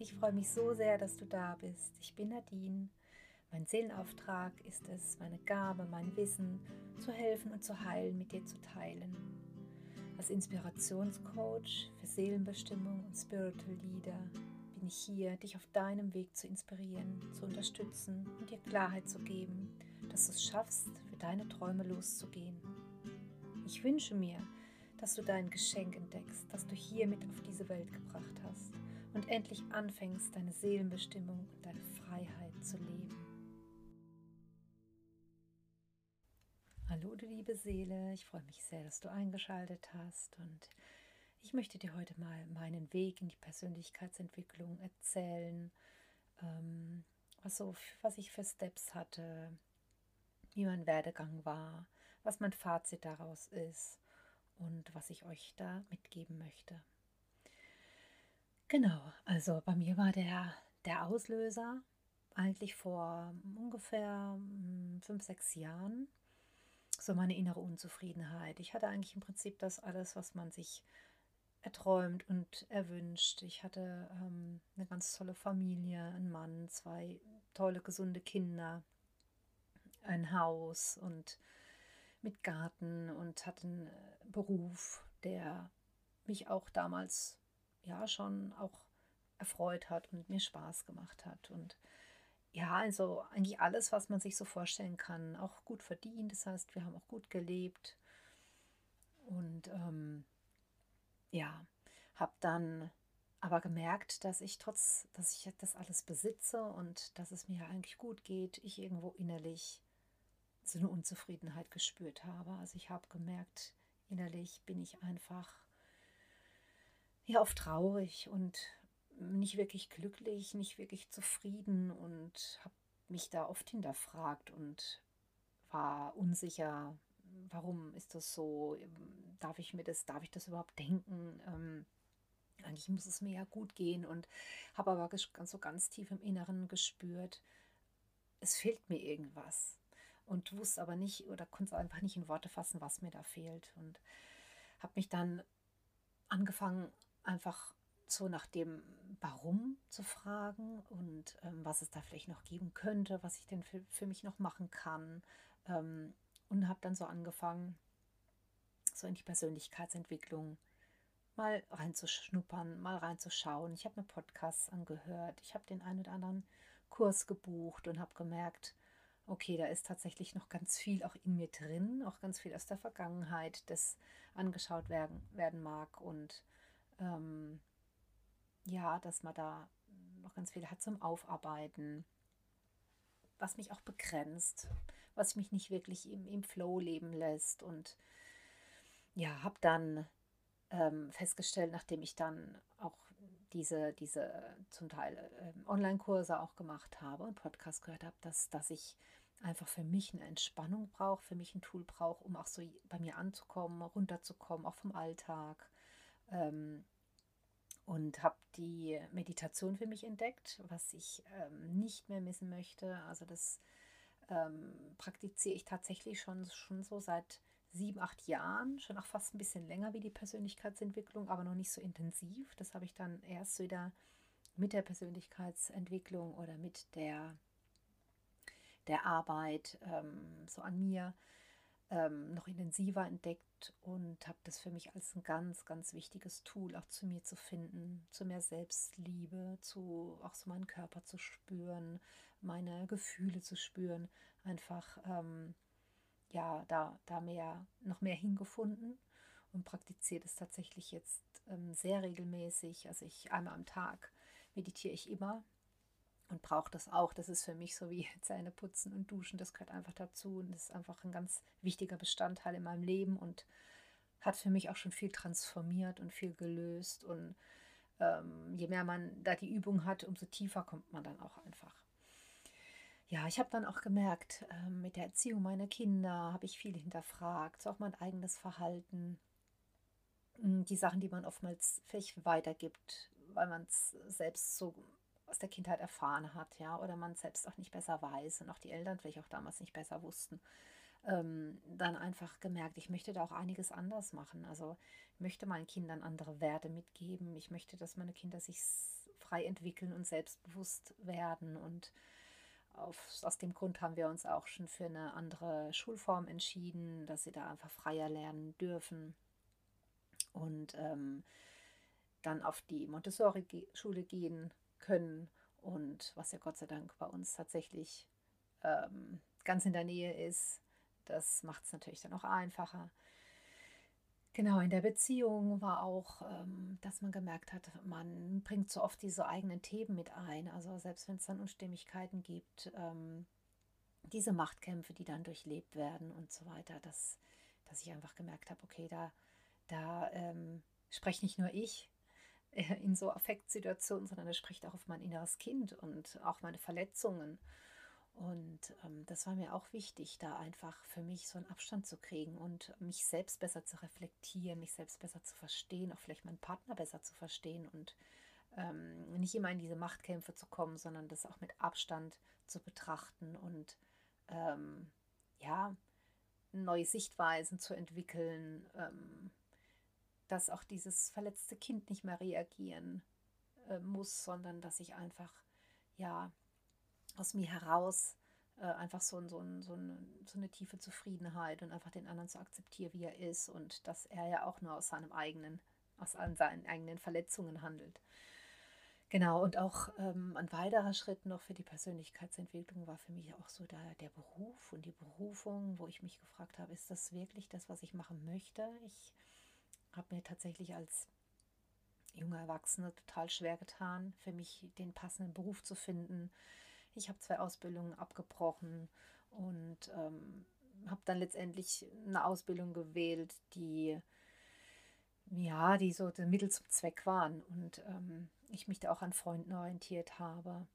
Ich freue mich so sehr, dass du da bist. Ich bin Nadine. Mein Seelenauftrag ist es, meine Gabe, mein Wissen zu helfen und zu heilen, mit dir zu teilen. Als Inspirationscoach für Seelenbestimmung und Spiritual Leader bin ich hier, dich auf deinem Weg zu inspirieren, zu unterstützen und dir Klarheit zu geben, dass du es schaffst, für deine Träume loszugehen. Ich wünsche mir, dass du dein Geschenk entdeckst, das du hier mit auf diese Welt gebracht hast und endlich anfängst, deine Seelenbestimmung und deine Freiheit zu leben. Hallo du liebe Seele, ich freue mich sehr, dass du eingeschaltet hast und ich möchte dir heute mal meinen Weg in die Persönlichkeitsentwicklung erzählen, ähm, was, so, was ich für Steps hatte, wie mein Werdegang war, was mein Fazit daraus ist und was ich euch da mitgeben möchte. Genau, also bei mir war der, der Auslöser eigentlich vor ungefähr hm, fünf, sechs Jahren so meine innere Unzufriedenheit. Ich hatte eigentlich im Prinzip das alles, was man sich erträumt und erwünscht. Ich hatte ähm, eine ganz tolle Familie, einen Mann, zwei tolle, gesunde Kinder, ein Haus und mit Garten und hatte einen äh, Beruf, der mich auch damals ja schon auch erfreut hat und mir Spaß gemacht hat. Und ja, also eigentlich alles, was man sich so vorstellen kann, auch gut verdient. Das heißt, wir haben auch gut gelebt. Und ähm, ja, habe dann aber gemerkt, dass ich trotz, dass ich das alles besitze und dass es mir eigentlich gut geht, ich irgendwo innerlich so eine Unzufriedenheit gespürt habe. Also ich habe gemerkt, innerlich bin ich einfach ja oft traurig und nicht wirklich glücklich, nicht wirklich zufrieden und habe mich da oft hinterfragt und war unsicher, warum ist das so? Darf ich mir das, darf ich das überhaupt denken? Ähm, eigentlich muss es mir ja gut gehen und habe aber so ganz tief im Inneren gespürt, es fehlt mir irgendwas und wusste aber nicht oder konnte einfach nicht in Worte fassen, was mir da fehlt und habe mich dann angefangen einfach so nach dem Warum zu fragen und ähm, was es da vielleicht noch geben könnte, was ich denn für, für mich noch machen kann. Ähm, und habe dann so angefangen, so in die Persönlichkeitsentwicklung mal reinzuschnuppern, mal reinzuschauen. Ich habe mir Podcasts angehört, ich habe den einen oder anderen Kurs gebucht und habe gemerkt, okay, da ist tatsächlich noch ganz viel auch in mir drin, auch ganz viel aus der Vergangenheit, das angeschaut werden, werden mag und ähm, ja, dass man da noch ganz viel hat zum Aufarbeiten, was mich auch begrenzt, was mich nicht wirklich im, im Flow leben lässt. Und ja, habe dann ähm, festgestellt, nachdem ich dann auch diese, diese zum Teil ähm, Online-Kurse auch gemacht habe und Podcast gehört habe, dass, dass ich einfach für mich eine Entspannung brauche, für mich ein Tool brauche, um auch so bei mir anzukommen, runterzukommen, auch vom Alltag. Ähm, und habe die Meditation für mich entdeckt, was ich ähm, nicht mehr missen möchte. Also das ähm, praktiziere ich tatsächlich schon, schon so seit sieben, acht Jahren, schon auch fast ein bisschen länger wie die Persönlichkeitsentwicklung, aber noch nicht so intensiv. Das habe ich dann erst wieder mit der Persönlichkeitsentwicklung oder mit der, der Arbeit ähm, so an mir ähm, noch intensiver entdeckt und habe das für mich als ein ganz, ganz wichtiges Tool auch zu mir zu finden, zu mehr Selbstliebe, zu auch so meinen Körper zu spüren, meine Gefühle zu spüren, einfach ähm, ja da, da mehr, noch mehr hingefunden und praktiziere das tatsächlich jetzt ähm, sehr regelmäßig. Also ich einmal am Tag meditiere ich immer und brauche das auch. Das ist für mich so wie Zähne putzen und duschen. Das gehört einfach dazu und das ist einfach ein ganz wichtiger Bestandteil in meinem Leben und hat für mich auch schon viel transformiert und viel gelöst. Und ähm, je mehr man da die Übung hat, umso tiefer kommt man dann auch einfach. Ja, ich habe dann auch gemerkt, äh, mit der Erziehung meiner Kinder habe ich viel hinterfragt, auch mein eigenes Verhalten, hm, die Sachen, die man oftmals vielleicht weitergibt, weil man es selbst so aus der Kindheit erfahren hat, ja, oder man selbst auch nicht besser weiß und auch die Eltern vielleicht auch damals nicht besser wussten, ähm, dann einfach gemerkt, ich möchte da auch einiges anders machen. Also ich möchte meinen Kindern andere Werte mitgeben. Ich möchte, dass meine Kinder sich frei entwickeln und selbstbewusst werden. Und auf, aus dem Grund haben wir uns auch schon für eine andere Schulform entschieden, dass sie da einfach freier lernen dürfen. Und ähm, dann auf die Montessori-Schule gehen können. Und was ja Gott sei Dank bei uns tatsächlich ähm, ganz in der Nähe ist, das macht es natürlich dann auch einfacher. Genau, in der Beziehung war auch, ähm, dass man gemerkt hat, man bringt so oft diese eigenen Themen mit ein. Also selbst wenn es dann Unstimmigkeiten gibt, ähm, diese Machtkämpfe, die dann durchlebt werden und so weiter, dass, dass ich einfach gemerkt habe, okay, da, da ähm, spreche nicht nur ich in so Affektsituationen, sondern da spricht auch auf mein inneres Kind und auch meine Verletzungen. Und ähm, das war mir auch wichtig, da einfach für mich so einen Abstand zu kriegen und mich selbst besser zu reflektieren, mich selbst besser zu verstehen, auch vielleicht meinen Partner besser zu verstehen und ähm, nicht immer in diese Machtkämpfe zu kommen, sondern das auch mit Abstand zu betrachten und ähm, ja, neue Sichtweisen zu entwickeln, ähm, dass auch dieses verletzte Kind nicht mehr reagieren äh, muss, sondern dass ich einfach ja aus mir heraus äh, einfach so, so, so, eine, so eine tiefe Zufriedenheit und einfach den anderen zu akzeptieren, wie er ist und dass er ja auch nur aus seinem eigenen, aus seinen eigenen Verletzungen handelt. Genau, und auch ähm, ein weiterer Schritt noch für die Persönlichkeitsentwicklung war für mich auch so der, der Beruf und die Berufung, wo ich mich gefragt habe, ist das wirklich das, was ich machen möchte? Ich habe mir tatsächlich als junge Erwachsene total schwer getan, für mich den passenden Beruf zu finden, ich habe zwei Ausbildungen abgebrochen und ähm, habe dann letztendlich eine Ausbildung gewählt, die ja, die so der Mittel zum Zweck waren und ähm, ich mich da auch an Freunden orientiert habe.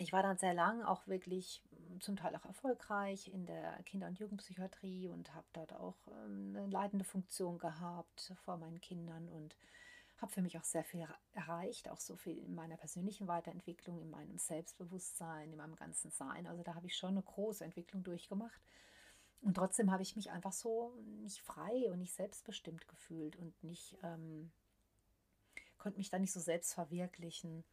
Ich war dann sehr lang auch wirklich zum Teil auch erfolgreich in der Kinder- und Jugendpsychiatrie und habe dort auch ähm, eine leitende Funktion gehabt vor meinen Kindern und habe für mich auch sehr viel erreicht, auch so viel in meiner persönlichen Weiterentwicklung, in meinem Selbstbewusstsein, in meinem ganzen Sein. Also da habe ich schon eine große Entwicklung durchgemacht. Und trotzdem habe ich mich einfach so nicht frei und nicht selbstbestimmt gefühlt und nicht, ähm, konnte mich da nicht so selbst verwirklichen.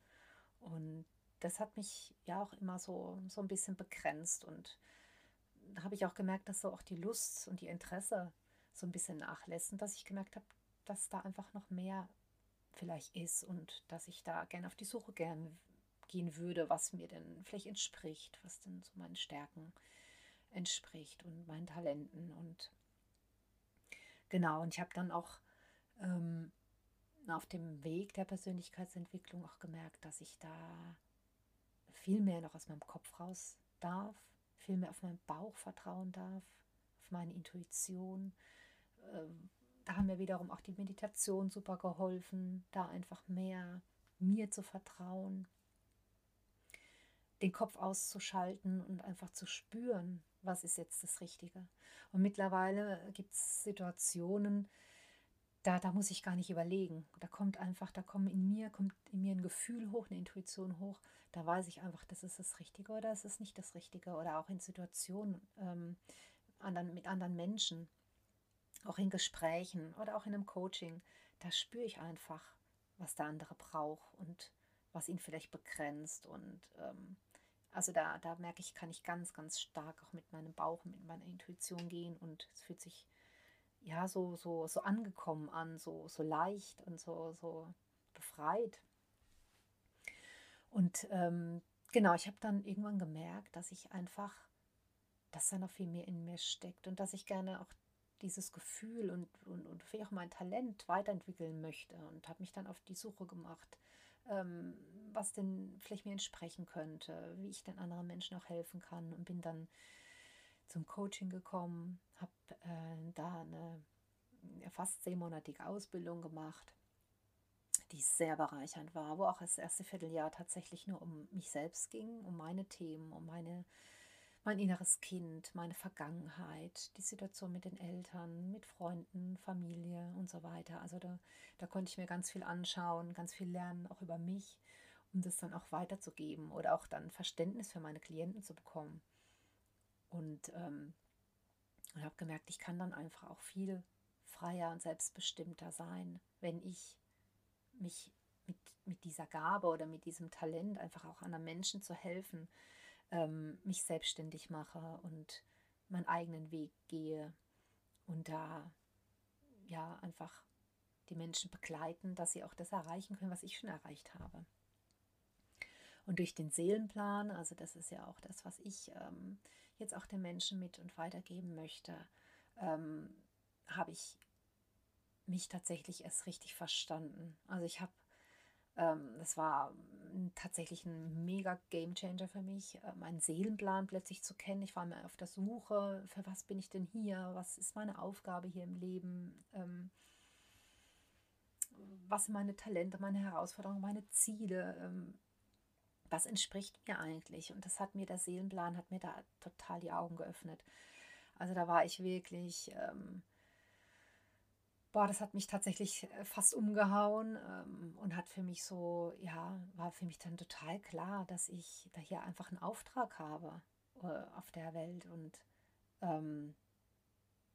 Und das hat mich ja auch immer so, so ein bisschen begrenzt. Und da habe ich auch gemerkt, dass so auch die Lust und die Interesse so ein bisschen nachlässt dass ich gemerkt habe, dass da einfach noch mehr vielleicht ist und dass ich da gerne auf die Suche gern gehen würde, was mir denn vielleicht entspricht, was denn so meinen Stärken entspricht und meinen Talenten und genau und ich habe dann auch ähm, auf dem Weg der Persönlichkeitsentwicklung auch gemerkt, dass ich da viel mehr noch aus meinem Kopf raus darf, viel mehr auf meinen Bauch vertrauen darf, auf meine Intuition, äh, da haben mir wiederum auch die Meditation super geholfen, da einfach mehr mir zu vertrauen, den Kopf auszuschalten und einfach zu spüren, was ist jetzt das Richtige. Und mittlerweile gibt es Situationen, da, da muss ich gar nicht überlegen. Da kommt einfach, da kommt in mir, kommt in mir ein Gefühl hoch, eine Intuition hoch. Da weiß ich einfach, das ist das Richtige oder das ist nicht das Richtige. Oder auch in Situationen ähm, anderen, mit anderen Menschen auch in Gesprächen oder auch in einem Coaching, da spüre ich einfach, was der andere braucht und was ihn vielleicht begrenzt. Und ähm, also da, da merke ich, kann ich ganz, ganz stark auch mit meinem Bauch, mit meiner Intuition gehen und es fühlt sich ja so, so, so angekommen an, so, so leicht und so, so befreit. Und ähm, genau, ich habe dann irgendwann gemerkt, dass ich einfach, dass da noch viel mehr in mir steckt und dass ich gerne auch dieses Gefühl und, und, und vielleicht auch mein Talent weiterentwickeln möchte und habe mich dann auf die Suche gemacht, ähm, was denn vielleicht mir entsprechen könnte, wie ich den anderen Menschen auch helfen kann und bin dann zum Coaching gekommen, habe äh, da eine fast zehnmonatige Ausbildung gemacht, die sehr bereichernd war, wo auch das erste Vierteljahr tatsächlich nur um mich selbst ging, um meine Themen, um meine mein inneres Kind, meine Vergangenheit, die Situation mit den Eltern, mit Freunden, Familie und so weiter. Also da, da konnte ich mir ganz viel anschauen, ganz viel lernen, auch über mich, um das dann auch weiterzugeben oder auch dann Verständnis für meine Klienten zu bekommen. Und ähm, ich habe gemerkt, ich kann dann einfach auch viel freier und selbstbestimmter sein, wenn ich mich mit, mit dieser Gabe oder mit diesem Talent einfach auch anderen Menschen zu helfen, ähm, mich selbstständig mache und meinen eigenen Weg gehe und da ja einfach die Menschen begleiten, dass sie auch das erreichen können, was ich schon erreicht habe. Und durch den Seelenplan, also das ist ja auch das, was ich ähm, jetzt auch den Menschen mit und weitergeben möchte, ähm, habe ich mich tatsächlich erst richtig verstanden. Also ich habe, ähm, das war tatsächlich ein mega Game Changer für mich, äh, meinen Seelenplan plötzlich zu kennen. Ich war mir auf der Suche, für was bin ich denn hier? Was ist meine Aufgabe hier im Leben? Ähm, was sind meine Talente, meine Herausforderungen, meine Ziele? Ähm, was entspricht mir eigentlich? Und das hat mir der Seelenplan, hat mir da total die Augen geöffnet. Also da war ich wirklich, ähm, boah, das hat mich tatsächlich äh, fast umgehauen ähm, und hat für mich so, ja, war für mich dann total klar, dass ich da hier einfach einen Auftrag habe äh, auf der Welt und ähm,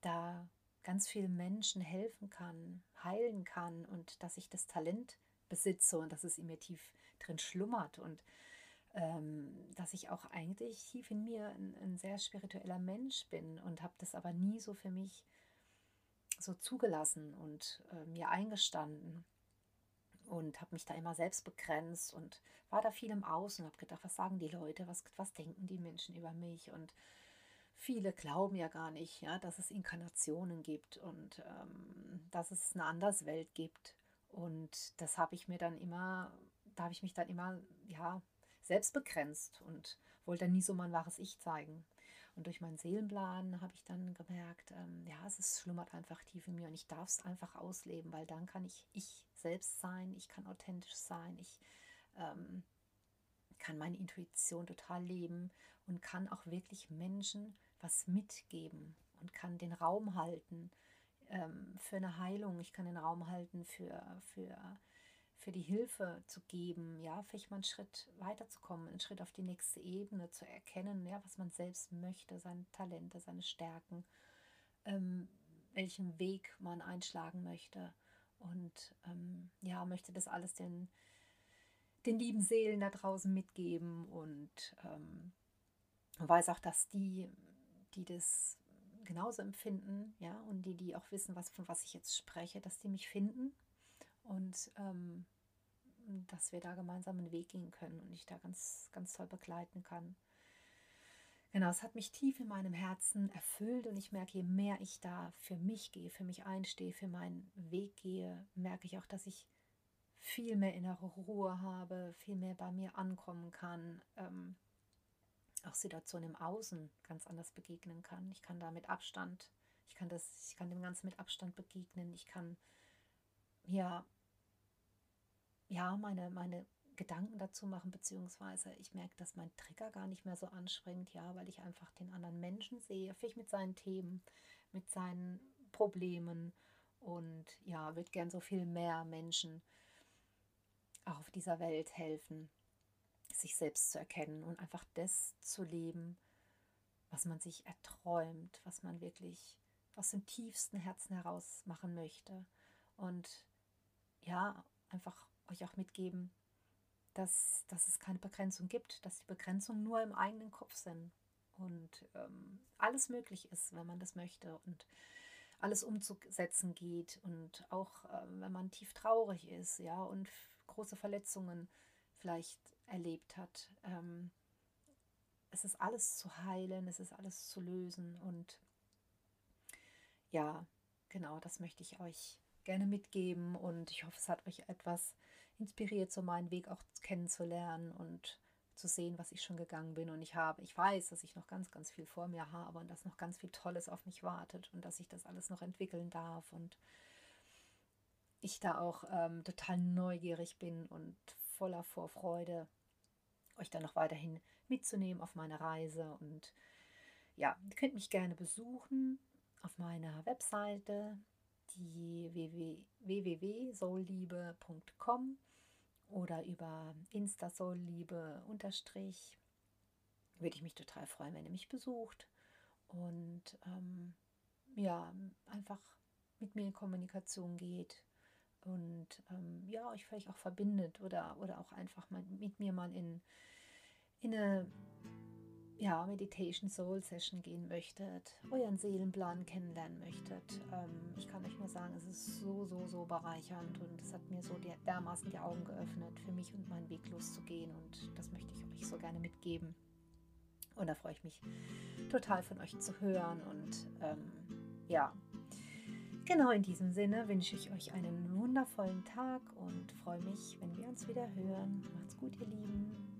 da ganz vielen Menschen helfen kann, heilen kann und dass ich das Talent besitze und dass es in mir tief drin schlummert und ähm, dass ich auch eigentlich tief in mir ein, ein sehr spiritueller Mensch bin und habe das aber nie so für mich so zugelassen und äh, mir eingestanden und habe mich da immer selbst begrenzt und war da viel im Außen und habe gedacht, was sagen die Leute, was, was denken die Menschen über mich? Und viele glauben ja gar nicht, ja, dass es Inkarnationen gibt und ähm, dass es eine Anderswelt gibt und das habe ich mir dann immer, da habe ich mich dann immer, ja, selbst begrenzt und wollte nie so mein wahres Ich zeigen. Und durch meinen Seelenplan habe ich dann gemerkt, ähm, ja, es ist, schlummert einfach tief in mir und ich darf es einfach ausleben, weil dann kann ich ich selbst sein, ich kann authentisch sein, ich ähm, kann meine Intuition total leben und kann auch wirklich Menschen was mitgeben und kann den Raum halten ähm, für eine Heilung. Ich kann den Raum halten für, für für die Hilfe zu geben, ja, vielleicht mal einen Schritt weiterzukommen, einen Schritt auf die nächste Ebene zu erkennen, ja, was man selbst möchte, seine Talente, seine Stärken, ähm, welchen Weg man einschlagen möchte. Und ähm, ja, möchte das alles den, den lieben Seelen da draußen mitgeben und ähm, weiß auch, dass die, die das genauso empfinden, ja, und die, die auch wissen, was, von was ich jetzt spreche, dass die mich finden und ähm, dass wir da gemeinsam einen Weg gehen können und ich da ganz, ganz toll begleiten kann. Genau, es hat mich tief in meinem Herzen erfüllt und ich merke, je mehr ich da für mich gehe, für mich einstehe, für meinen Weg gehe, merke ich auch, dass ich viel mehr innere Ruhe habe, viel mehr bei mir ankommen kann, ähm, auch Situationen im Außen ganz anders begegnen kann. Ich kann da mit Abstand, ich kann das, ich kann dem Ganzen mit Abstand begegnen, ich kann ja ja, meine, meine Gedanken dazu machen, beziehungsweise ich merke, dass mein Trigger gar nicht mehr so anspringt, ja, weil ich einfach den anderen Menschen sehe, vielleicht mit seinen Themen, mit seinen Problemen und ja, würde gern so viel mehr Menschen auch auf dieser Welt helfen, sich selbst zu erkennen und einfach das zu leben, was man sich erträumt, was man wirklich aus dem tiefsten Herzen heraus machen möchte. Und ja, einfach euch auch mitgeben, dass, dass es keine Begrenzung gibt, dass die Begrenzungen nur im eigenen Kopf sind und ähm, alles möglich ist, wenn man das möchte und alles umzusetzen geht und auch äh, wenn man tief traurig ist, ja, und große Verletzungen vielleicht erlebt hat. Ähm, es ist alles zu heilen, es ist alles zu lösen und ja, genau, das möchte ich euch gerne mitgeben und ich hoffe, es hat euch etwas inspiriert, so meinen Weg auch kennenzulernen und zu sehen, was ich schon gegangen bin. Und ich habe, ich weiß, dass ich noch ganz, ganz viel vor mir habe und dass noch ganz viel Tolles auf mich wartet und dass ich das alles noch entwickeln darf und ich da auch ähm, total neugierig bin und voller Vorfreude, euch dann noch weiterhin mitzunehmen auf meine Reise. Und ja, ihr könnt mich gerne besuchen auf meiner Webseite die www.soulliebe.com oder über Instasoulliebe unterstrich. Würde ich mich total freuen, wenn ihr mich besucht und ähm, ja, einfach mit mir in Kommunikation geht. und ähm, ja, euch vielleicht auch verbindet oder, oder auch einfach mal mit mir mal in, in eine ja, Meditation Soul Session gehen möchtet, euren Seelenplan kennenlernen möchtet. Ähm, ich kann euch nur sagen, es ist so, so, so bereichernd und es hat mir so die, dermaßen die Augen geöffnet, für mich und meinen Weg loszugehen und das möchte ich euch so gerne mitgeben. Und da freue ich mich total von euch zu hören und ähm, ja, Genau in diesem Sinne wünsche ich euch einen wundervollen Tag und freue mich, wenn wir uns wieder hören. Macht's gut, ihr Lieben.